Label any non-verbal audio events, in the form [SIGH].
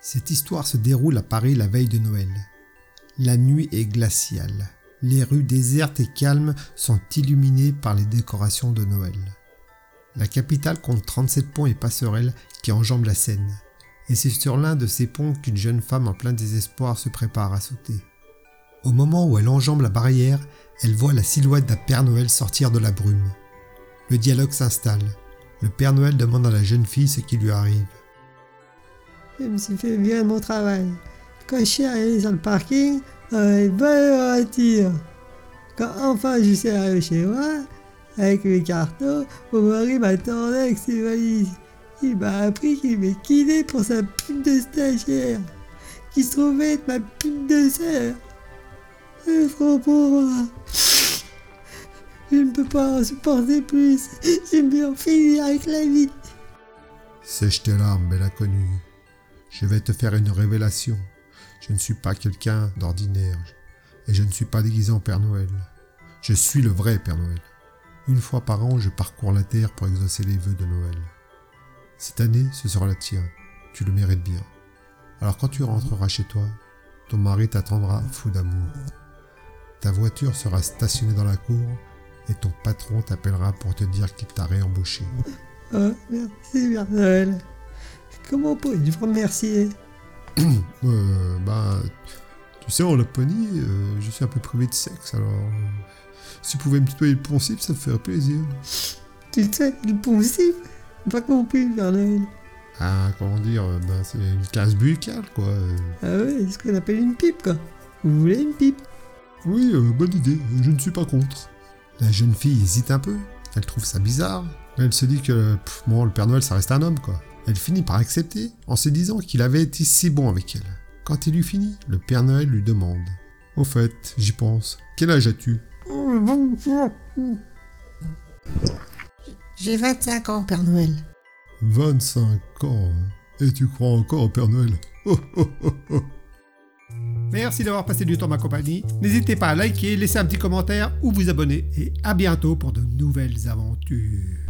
Cette histoire se déroule à Paris la veille de Noël. La nuit est glaciale. Les rues désertes et calmes sont illuminées par les décorations de Noël. La capitale compte 37 ponts et passerelles qui enjambent la Seine. Et c'est sur l'un de ces ponts qu'une jeune femme en plein désespoir se prépare à sauter. Au moment où elle enjambe la barrière, elle voit la silhouette d'un Père Noël sortir de la brume. Le dialogue s'installe. Le Père Noël demande à la jeune fille ce qui lui arrive. Je me suis fait bien mon travail. Quand je suis arrivé sur le parking, on une bonne voiture. Quand enfin je suis arrivé chez moi, avec mes cartons, mon mari m'attendait avec ses valises. Il m'a appris qu'il m'est quitté pour sa pute de stagiaire, qui se trouvait être ma pute de sœur. C'est trop pour moi. Je ne peux pas en supporter plus. J'aime bien finir avec la vie. Sèche tes larmes, belle inconnue. Je vais te faire une révélation. Je ne suis pas quelqu'un d'ordinaire. Et je ne suis pas déguisé en Père Noël. Je suis le vrai Père Noël. Une fois par an, je parcours la terre pour exaucer les vœux de Noël. Cette année, ce sera la tienne. Tu le mérites bien. Alors quand tu rentreras chez toi, ton mari t'attendra fou d'amour. Ta voiture sera stationnée dans la cour et ton patron t'appellera pour te dire qu'il t'a réembauché. Oh, merci, Père Noël. Comment peux-je vous remercier [COUGHS] euh, bah, tu sais, en Laponie, euh, je suis un peu privé de sexe, alors euh, si tu pouvais me tutoyer le poncif, ça me ferait plaisir. Tu sais, le poncif Pas compris, Père Noël. Ah, comment dire, euh, bah, c'est une case buccale, quoi. Ah ouais, c'est ce qu'on appelle une pipe, quoi. Vous voulez une pipe? Oui, euh, bonne idée, je ne suis pas contre. La jeune fille hésite un peu, elle trouve ça bizarre. Elle se dit que, pff, bon, le Père Noël, ça reste un homme, quoi. Elle finit par accepter, en se disant qu'il avait été si bon avec elle. Quand il eut fini, le Père Noël lui demande Au fait, j'y pense, quel âge as-tu? J'ai 25 ans, Père Noël. 25 ans, et tu crois encore au Père Noël? Oh, oh, oh, oh. Merci d'avoir passé du temps ma compagnie. N'hésitez pas à liker, laisser un petit commentaire ou vous abonner. Et à bientôt pour de nouvelles aventures.